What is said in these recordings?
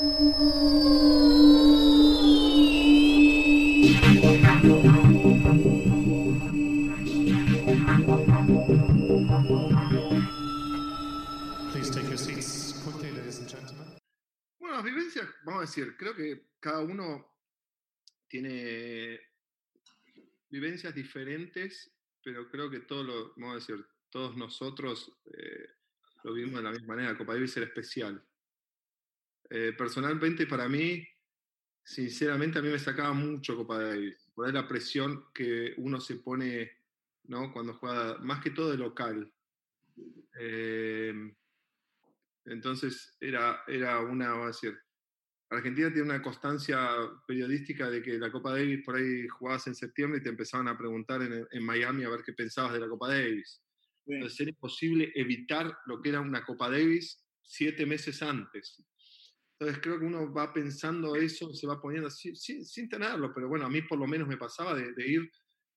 Bueno, las vivencias, vamos a decir, creo que cada uno tiene vivencias diferentes, pero creo que todos lo, vamos a decir, todos nosotros eh, lo vivimos de la misma manera. Copa Davis era especial. Eh, personalmente, para mí, sinceramente, a mí me sacaba mucho Copa Davis. Por ahí la presión que uno se pone ¿no? cuando juega, más que todo de local. Eh, entonces, era, era una, vamos a decir, Argentina tiene una constancia periodística de que la Copa Davis por ahí jugabas en septiembre y te empezaban a preguntar en, en Miami a ver qué pensabas de la Copa Davis. Entonces era imposible evitar lo que era una Copa Davis siete meses antes. Entonces creo que uno va pensando eso, se va poniendo sin, sin, tenerlo, pero bueno, a mí por lo menos me pasaba de, de, ir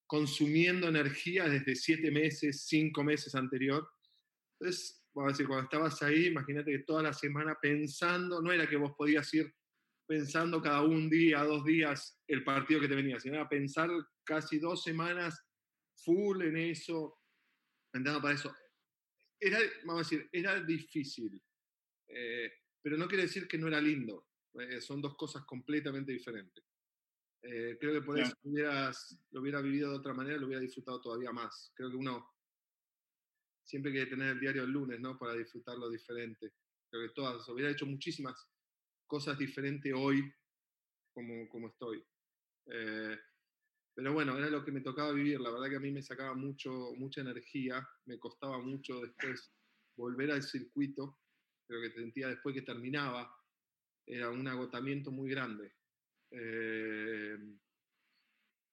consumiendo energía desde siete meses, cinco meses anterior. Entonces, vamos a decir, cuando estabas ahí, imagínate que toda la semana pensando, no era que vos podías ir pensando cada un día, dos días el partido que te venía, sino era pensar casi dos semanas full en eso, para eso. Era, vamos a decir, era difícil, eh, pero no quiere decir que no era lindo. Eh, son dos cosas completamente diferentes. Eh, creo que por eso hubieras, lo hubiera vivido de otra manera, lo hubiera disfrutado todavía más. Creo que uno siempre quiere tener el diario el lunes, ¿no? Para disfrutarlo diferente. Creo que todas, hubiera hecho muchísimas cosas diferentes hoy como, como estoy. Pero bueno, era lo que me tocaba vivir. La verdad que a mí me sacaba mucho, mucha energía, me costaba mucho después volver al circuito. Creo que sentía después que terminaba, era un agotamiento muy grande. Eh,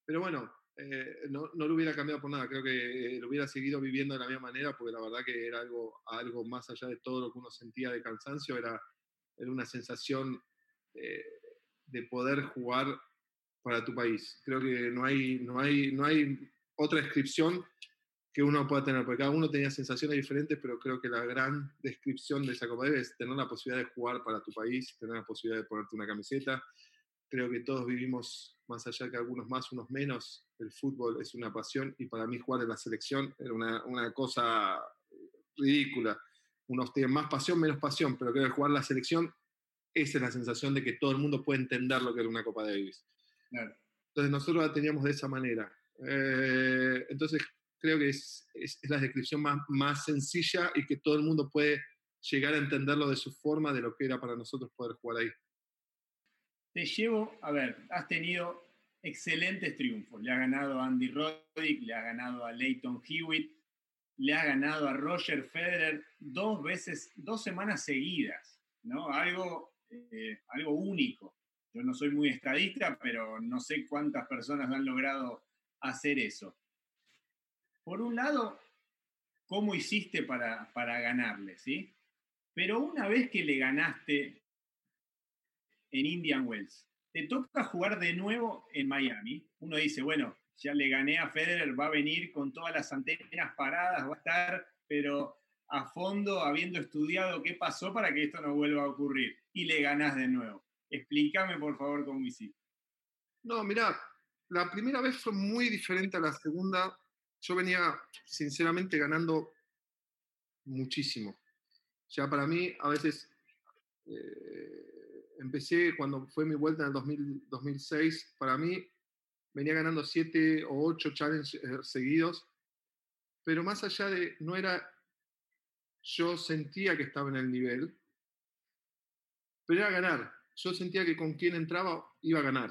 pero bueno, eh, no, no, lo hubiera cambiado por nada. Creo que eh, lo hubiera seguido viviendo de la misma manera, porque la verdad que era algo, algo más allá de todo lo que uno sentía de cansancio, era, era una sensación de poder jugar para tu país. Creo que no hay, no hay, no hay otra descripción que uno pueda tener, porque cada uno tenía sensaciones diferentes, pero creo que la gran descripción de esa Copa es tener la posibilidad de jugar para tu país, tener la posibilidad de ponerte una camiseta. Creo que todos vivimos, más allá que algunos más, unos menos, el fútbol es una pasión y para mí jugar en la selección era una, una cosa ridícula. Unos tienen más pasión, menos pasión, pero creo que jugar en la selección, esa es la sensación de que todo el mundo puede entender lo que era una Copa Davis. Entonces nosotros la teníamos de esa manera. Eh, entonces creo que es, es, la descripción más, más sencilla y que todo el mundo puede llegar a entenderlo de su forma, de lo que era para nosotros poder jugar ahí. Te llevo, a ver, has tenido excelentes triunfos. Le ha ganado a Andy Roddick, le ha ganado a Leighton Hewitt, le ha ganado a Roger Federer dos veces, dos semanas seguidas, ¿no? Algo, eh, algo único. Yo no soy muy estadista, pero no sé cuántas personas han logrado hacer eso. Por un lado, ¿cómo hiciste para, para ganarle? ¿sí? Pero una vez que le ganaste en Indian Wells, te toca jugar de nuevo en Miami. Uno dice, bueno, ya le gané a Federer, va a venir con todas las antenas paradas, va a estar, pero a fondo, habiendo estudiado qué pasó para que esto no vuelva a ocurrir. Y le ganás de nuevo. Explícame, por favor, cómo hiciste. No, mira, la primera vez fue muy diferente a la segunda. Yo venía, sinceramente, ganando muchísimo. Ya para mí, a veces, eh, empecé cuando fue mi vuelta en el 2006, para mí venía ganando siete o ocho challenges eh, seguidos, pero más allá de, no era, yo sentía que estaba en el nivel, pero era ganar yo sentía que con quien entraba iba a ganar.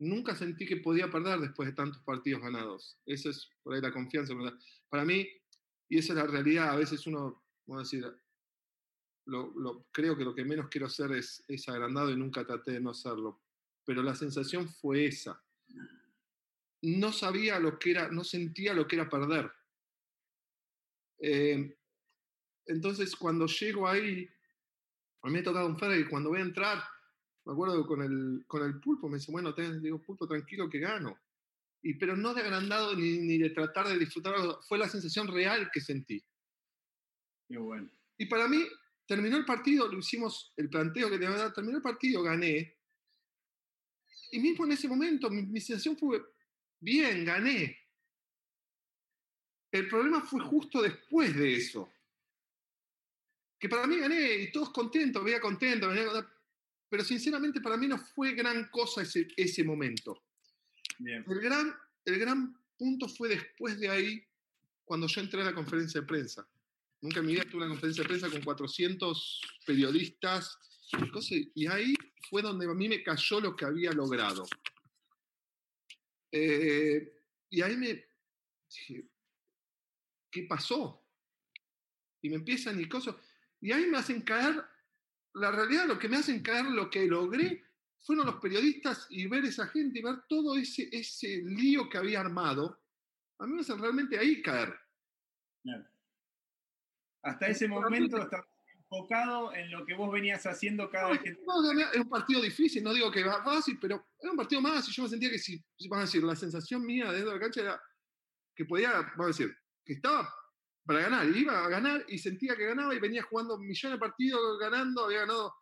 Nunca sentí que podía perder después de tantos partidos ganados. Esa es por ahí la confianza. Para mí, y esa es la realidad, a veces uno, vamos a decir, lo, creo que lo que menos quiero hacer es, es agrandado y nunca traté de no serlo. Pero la sensación fue esa. No sabía lo que era, no sentía lo que era perder. Eh, entonces, cuando llego ahí, a mí me ha tocado un Federer y cuando voy a entrar, me acuerdo con el, con el pulpo, me dice, bueno, te digo, pulpo, tranquilo que gano. Y, pero no de agrandado ni, ni de tratar de disfrutar, fue la sensación real que sentí. Qué bueno. Y para mí terminó el partido, lo hicimos el planteo que que dar, terminó el partido, gané. Y mismo en ese momento mi, mi sensación fue, bien, gané. El problema fue justo después de eso. Que para mí gané y todos contentos, veía contento, venía contento, pero sinceramente para mí no fue gran cosa ese, ese momento. Bien. El gran, el gran punto fue después de ahí, cuando yo entré a la conferencia de prensa. Nunca en mi vida tuve una conferencia de prensa con 400 periodistas y cosas, y ahí fue donde a mí me cayó lo que había logrado. Eh, y ahí me dije, ¿qué pasó? Y me empiezan y cosas. Y ahí me hacen caer, la realidad, lo que me hacen caer, lo que logré, fueron los periodistas y ver esa gente y ver todo ese, ese lío que había armado. A mí me hacen realmente ahí caer. Claro. Hasta ese momento estabas enfocado en lo que vos venías haciendo cada vez que... No, es un partido difícil, no digo que va fácil, pero era un partido más y yo me sentía que si, si- vamos a decir, la sensación mía dentro de la cancha era que podía, vamos a decir, que estaba para ganar, iba a ganar y sentía que ganaba y venía jugando millones de partidos ganando, había ganado,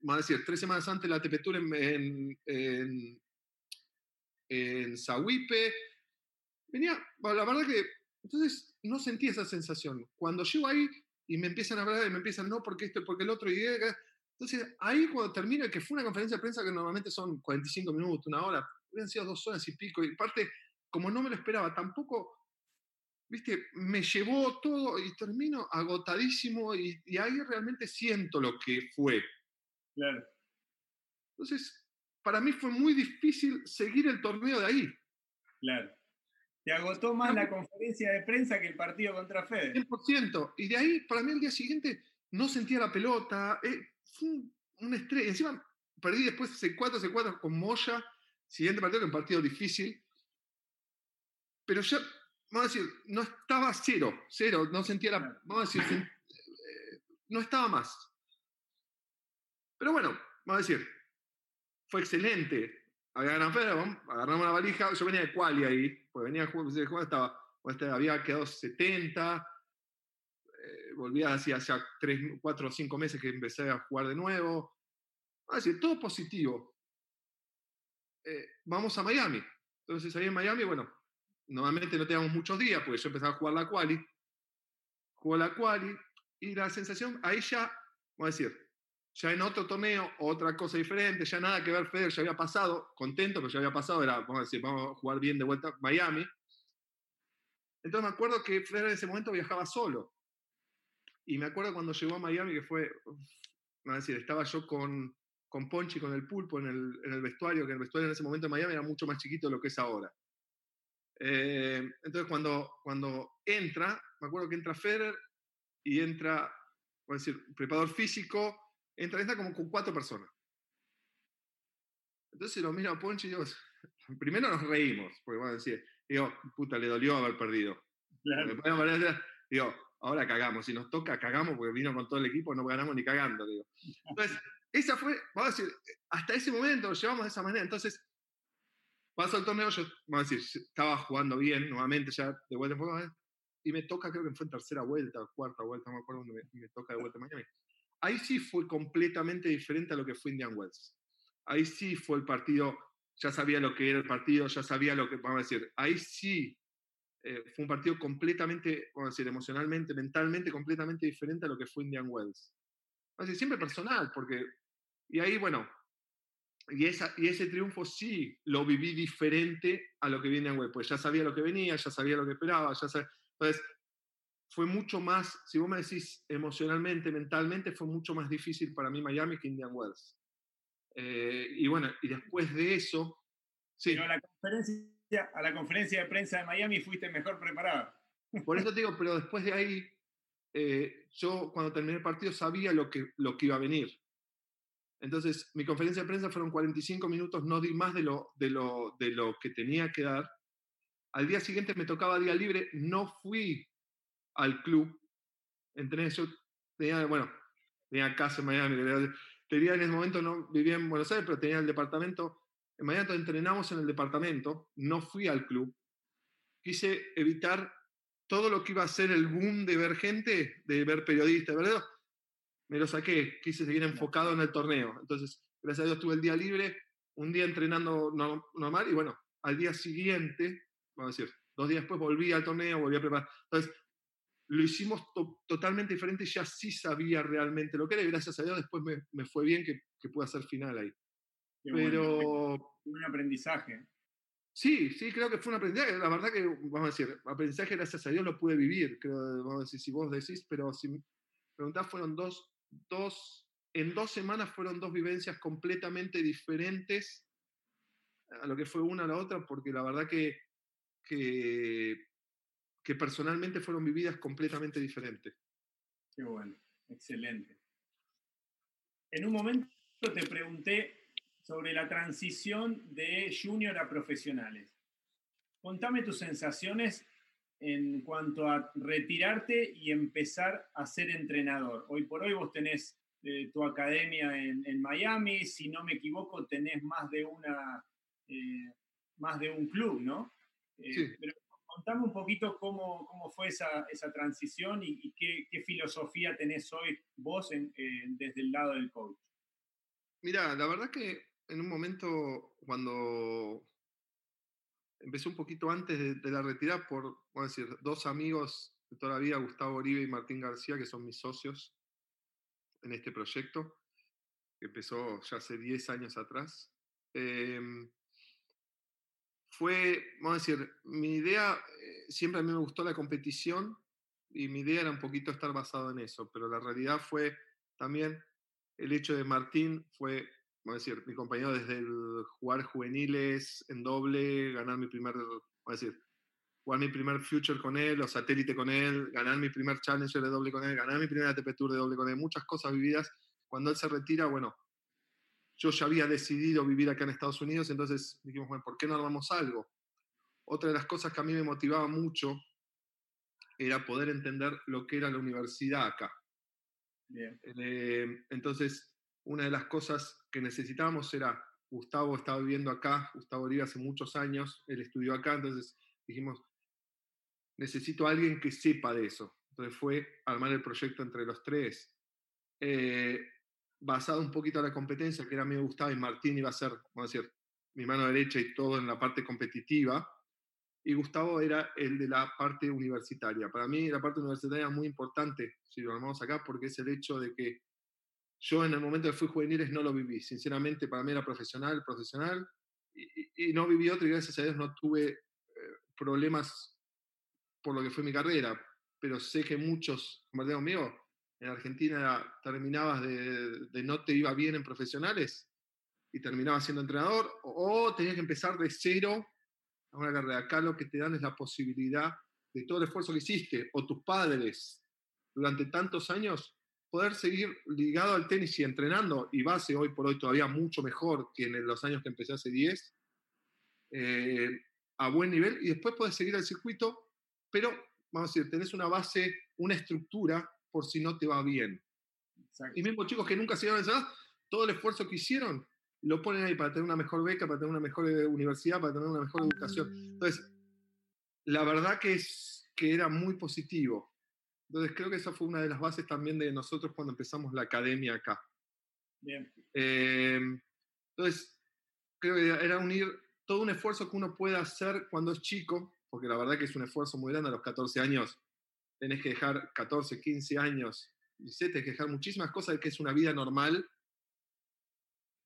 vamos a decir, tres semanas antes la ATP en, en, en, en Sahuipe. Venía, la verdad que, entonces no sentí esa sensación. Cuando llego ahí y me empiezan a hablar y me empiezan, no, porque esto, porque el otro, y entonces ahí cuando termina, que fue una conferencia de prensa que normalmente son 45 minutos, una hora, hubieran sido dos horas y pico, y parte, como no me lo esperaba, tampoco, viste, me llevó todo y termino agotadísimo y, y ahí realmente siento lo que fue. Claro. Entonces, para mí fue muy difícil seguir el torneo de ahí. Claro. Te agotó más la conferencia de prensa que el partido contra Fede. 100%. Y de ahí, para mí, el día siguiente no sentía la pelota. eh, fue un, un estrés. Encima, perdí después C4, C4 con Moya. Siguiente partido, que un partido difícil. Pero ya, vamos a decir, no estaba cero. Cero. No sentía la. Vamos a decir, eh, no estaba más. Pero bueno, vamos a decir, fue excelente. Había vamos, agarramos la valija. Yo venía de quali ahí, pues venía de jugar, estaba, o este, había quedado 70 eh, volví hacia, hacia 3, 4 o 5 meses que empecé a jugar de nuevo. Vamos a decir, todo positivo. Eh, vamos a Miami. Entonces ahí en Miami, bueno, normalmente no teníamos muchos días, porque yo empezaba a jugar la quali. Jugó la quali y la sensación, ahí ya, vamos a decir, ya en otro torneo, otra cosa diferente, ya nada que ver, Federer ya había pasado, contento, pero ya había pasado, era, vamos a decir, vamos a jugar bien de vuelta a Miami. Entonces me acuerdo que Federer en ese momento viajaba solo. Y me acuerdo cuando llegó a Miami que fue, no, es decir, estaba yo con, con Ponchi, con el pulpo en el, en el vestuario, que el vestuario en ese momento en Miami era mucho más chiquito de lo que es ahora. Eh, entonces cuando, cuando entra, me acuerdo que entra Federer y entra, voy a decir, preparador físico, entra, entra como con cuatro personas. Entonces lo miro a Ponchi y digo, primero nos reímos, porque vamos a decir, digo, puta, le dolió haber perdido. Claro. Digo, ahora cagamos. Si nos toca, cagamos porque vino con todo el equipo, no ganamos ni cagando. Digo. Entonces, esa fue, vamos a decir, hasta ese momento lo llevamos de esa manera. Entonces, paso el torneo, yo, vamos a decir, estaba jugando bien, nuevamente ya de vuelta en forma, y me toca, creo que fue en tercera vuelta, cuarta vuelta, no me acuerdo me, me toca de vuelta en Miami. Ahí sí fue completamente diferente a lo que fue Indian Wells. Ahí sí fue el partido, ya sabía lo que era el partido, ya sabía lo que, vamos a decir, ahí sí eh, fue un partido completamente, vamos a decir, emocionalmente, mentalmente, completamente diferente a lo que fue Indian Wells. Vamos a decir, siempre personal, porque, y ahí, bueno, y, esa, y ese triunfo sí lo viví diferente a lo que viene Wells, pues ya sabía lo que venía, ya sabía lo que esperaba, ya sabía, entonces, fue mucho más, si vos me decís emocionalmente, mentalmente, fue mucho más difícil para mí Miami que Indian Wells. Eh, y bueno, y después de eso, sí. Pero a la, conferencia, a la conferencia de prensa de Miami fuiste mejor preparado. Por eso te digo, pero después de ahí, eh, yo cuando terminé el partido sabía lo que, lo que iba a venir. Entonces, mi conferencia de prensa fueron 45 minutos, no di más de lo, de lo, de lo que tenía que dar. Al día siguiente me tocaba día libre, no fui al club. Entré, yo tenía, bueno, tenía casa en Miami, tenía en ese momento, no vivía en Buenos Aires, pero tenía el departamento. En Miami entrenamos en el departamento, no fui al club. Quise evitar todo lo que iba a ser el boom de ver gente, de ver periodistas, ¿verdad? Me lo saqué, quise seguir enfocado en el torneo. Entonces, gracias a Dios tuve el día libre, un día entrenando normal y bueno, al día siguiente, vamos a decir, dos días después volví al torneo, volví a preparar. Entonces, lo hicimos totalmente diferente, ya sí sabía realmente lo que era y gracias a Dios después me, me fue bien que, que pude hacer final ahí. Pero... un aprendizaje. Sí, sí, creo que fue un aprendizaje. La verdad que, vamos a decir, aprendizaje gracias a Dios lo pude vivir, creo, vamos a decir, si vos decís, pero si me preguntás, fueron dos, dos, en dos semanas fueron dos vivencias completamente diferentes a lo que fue una a la otra, porque la verdad que, que, que personalmente fueron vividas completamente diferentes. Qué bueno, excelente. En un momento te pregunté sobre la transición de junior a profesionales. Contame tus sensaciones en cuanto a retirarte y empezar a ser entrenador. Hoy por hoy vos tenés eh, tu academia en, Miami, si no me equivoco, tenés más de, una, eh, más de un club, ¿no? Eh, sí. Pero contame un poquito cómo, cómo fue esa, esa transición y, qué, qué, filosofía tenés hoy vos desde el lado del coach. Mira, la verdad que en un momento cuando empecé un poquito antes de, la retirada por, decir, dos amigos de toda la vida, Gustavo Oribe y Martín García, que son mis socios en este proyecto, que empezó ya hace 10 años atrás. Em, fue, vamos a decir, mi idea, eh, siempre a mí me gustó la competición y mi idea era un poquito estar basado en eso, pero la realidad fue también el hecho de Martín fue vamos a decir, mi compañero desde el jugar juveniles en doble, ganar mi primer, vamos a decir, jugar mi primer future con él, o satélite con él, ganar mi primer challenger de doble con él, ganar mi primera ATP Tour de doble con él, muchas cosas vividas. Cuando él se retira, bueno, yo ya había decidido vivir acá en Estados Unidos, entonces dijimos, bueno, ¿por qué no armamos algo? Otra de las cosas que a mí me motivaba mucho era poder entender lo que era la universidad acá. Bien. Eh, entonces, una de las cosas que necesitábamos era, Gustavo estaba viviendo acá, Gustavo vive hace muchos años, él estudió acá, entonces dijimos, necesito a alguien que sepa de eso. Entonces fue armar el proyecto entre los tres, eh, basado un poquito en la competencia, que era me gustaba, y Martín iba a ser, vamos a decir, mi mano derecha y todo en la parte competitiva, y Gustavo era el de la parte universitaria. Para mí la parte universitaria es muy importante, si lo armamos acá, porque es el hecho de que yo en el momento que fui juveniles no lo viví. Sinceramente, para mí era profesional, profesional, y, no viví otro y gracias a Dios no tuve eh, problemas por lo que fue mi carrera. Pero sé que muchos, como conmigo, en Argentina terminabas de, de, no te iba bien en profesionales y terminabas siendo entrenador, o, o tenías que empezar de cero a una carrera. Acá lo que te dan es la posibilidad de todo el esfuerzo que hiciste, o tus padres durante tantos años, poder seguir ligado al tenis y entrenando, y base hoy por hoy todavía mucho mejor que en los años que empecé hace 10, eh, a buen nivel, y después puedes seguir el circuito, pero, vamos a decir, tenés una base, una estructura por si no te va bien. Y mismo chicos que nunca se iban a todo el esfuerzo que hicieron, lo ponen ahí para tener una mejor beca, para tener una mejor eh, universidad, para tener una mejor educación. Entonces, la verdad que, es, que era muy positivo. Entonces creo que esa fue una de las bases también de nosotros cuando empezamos la academia acá. Bien. Em, entonces, creo que era unir todo un esfuerzo que uno puede hacer cuando es chico, porque la verdad que es un esfuerzo muy grande a los 14 años. Tenés que dejar 14, 15 años, 17, tenés que dejar muchísimas cosas de que es una vida normal.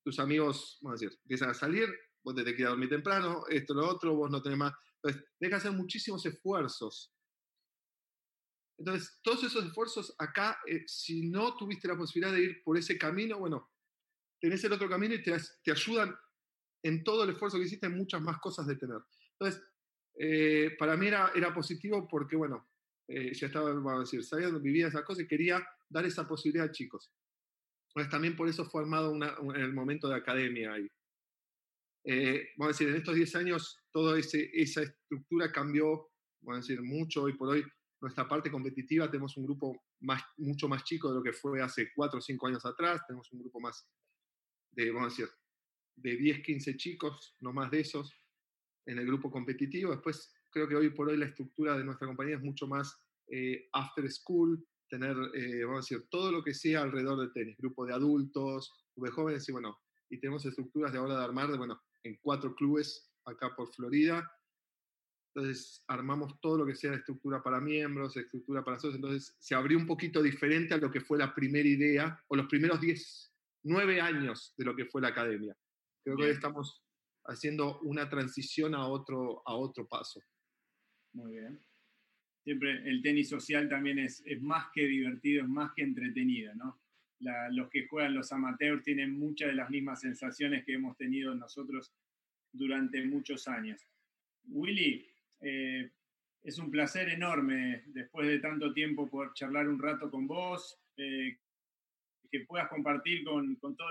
Tus amigos, vamos a decir, empiezan a salir, vos te tenés que ir a dormir temprano, esto, lo otro, vos no tenés más. Entonces, tenés que hacer muchísimos esfuerzos entonces, todos esos esfuerzos acá, eh, si no tuviste la posibilidad de ir por ese camino, bueno, tenés el otro camino y te, te ayudan en todo el esfuerzo que hiciste en muchas más cosas de tener. Entonces, eh, para mí era, era positivo porque, bueno, eh, ya estaba, vamos a decir, sabía dónde vivía esas cosas y quería dar esa posibilidad a chicos. Entonces, también por eso fue armado una, en el momento de academia ahí. vamos a decir, en estos 10 años toda esa estructura cambió, vamos a decir, mucho hoy por hoy nuestra parte competitiva tenemos un grupo más, mucho más chico de lo que fue hace 4 o 5 años atrás, tenemos un grupo más de, vamos a decir, de 10, 15 chicos, no más de esos, en el grupo competitivo. Después, creo que hoy por hoy la estructura de nuestra compañía es mucho más eh, after school, tener, eh, vamos a decir, todo lo que sea alrededor del tenis, grupo de adultos, de jóvenes, y bueno, y tenemos estructuras de ahora de armar, de, bueno, en cuatro clubes acá por Florida. Entonces armamos todo lo que sea estructura para miembros, estructura para socios. Entonces se abrió un poquito diferente a lo que fue la primera idea o los primeros 10, 9 años de lo que fue la academia. Creo que hoy estamos haciendo una transición a otro, a otro paso. Muy bien. Siempre el tenis social también es, es más que divertido, es más que entretenido, ¿no? los que juegan los amateurs tienen muchas de las mismas sensaciones que hemos tenido nosotros durante muchos años. Willy, eh, es un placer enorme después de tanto tiempo poder charlar un rato con vos, eh, que puedas compartir con, con todo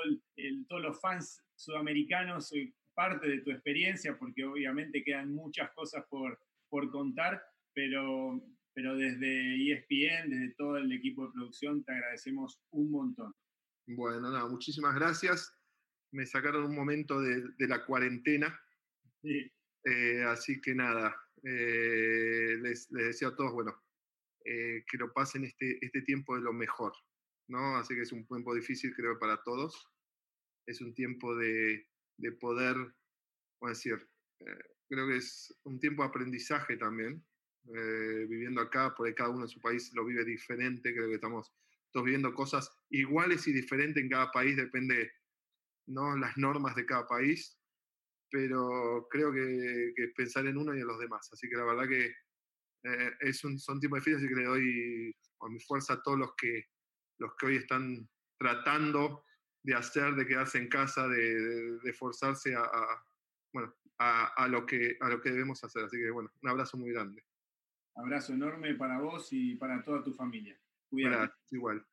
todos los fans sudamericanos eh, parte de tu experiencia, porque obviamente quedan muchas cosas por, por contar, pero, pero desde ESPN, desde todo el equipo de producción, te agradecemos un montón. Bueno, nada, muchísimas gracias. Me sacaron un momento de, de la cuarentena. Eh, así que nada, eh, les, les, deseo a todos, bueno, eh, que lo pasen este, este tiempo de lo mejor, ¿no? Así que es un tiempo difícil, creo, para todos. Es un tiempo de, de poder, a decir, creo que es un tiempo de aprendizaje también, viviendo acá, porque cada uno en su país lo vive diferente, creo que estamos todos viviendo cosas iguales y diferentes en cada país, depende ¿no? las normas de cada país, pero creo que, que pensar en uno y en los demás. Así que la verdad que eh, es un, son tiempos difíciles y que le doy con mi fuerza a todos los que, los que hoy están tratando de hacer, de quedarse en casa, de, de, forzarse a, a bueno, a, a, lo que, a lo que debemos hacer. Así que bueno, un abrazo muy grande. Abrazo enorme para vos y para toda tu familia. Cuídate. igual.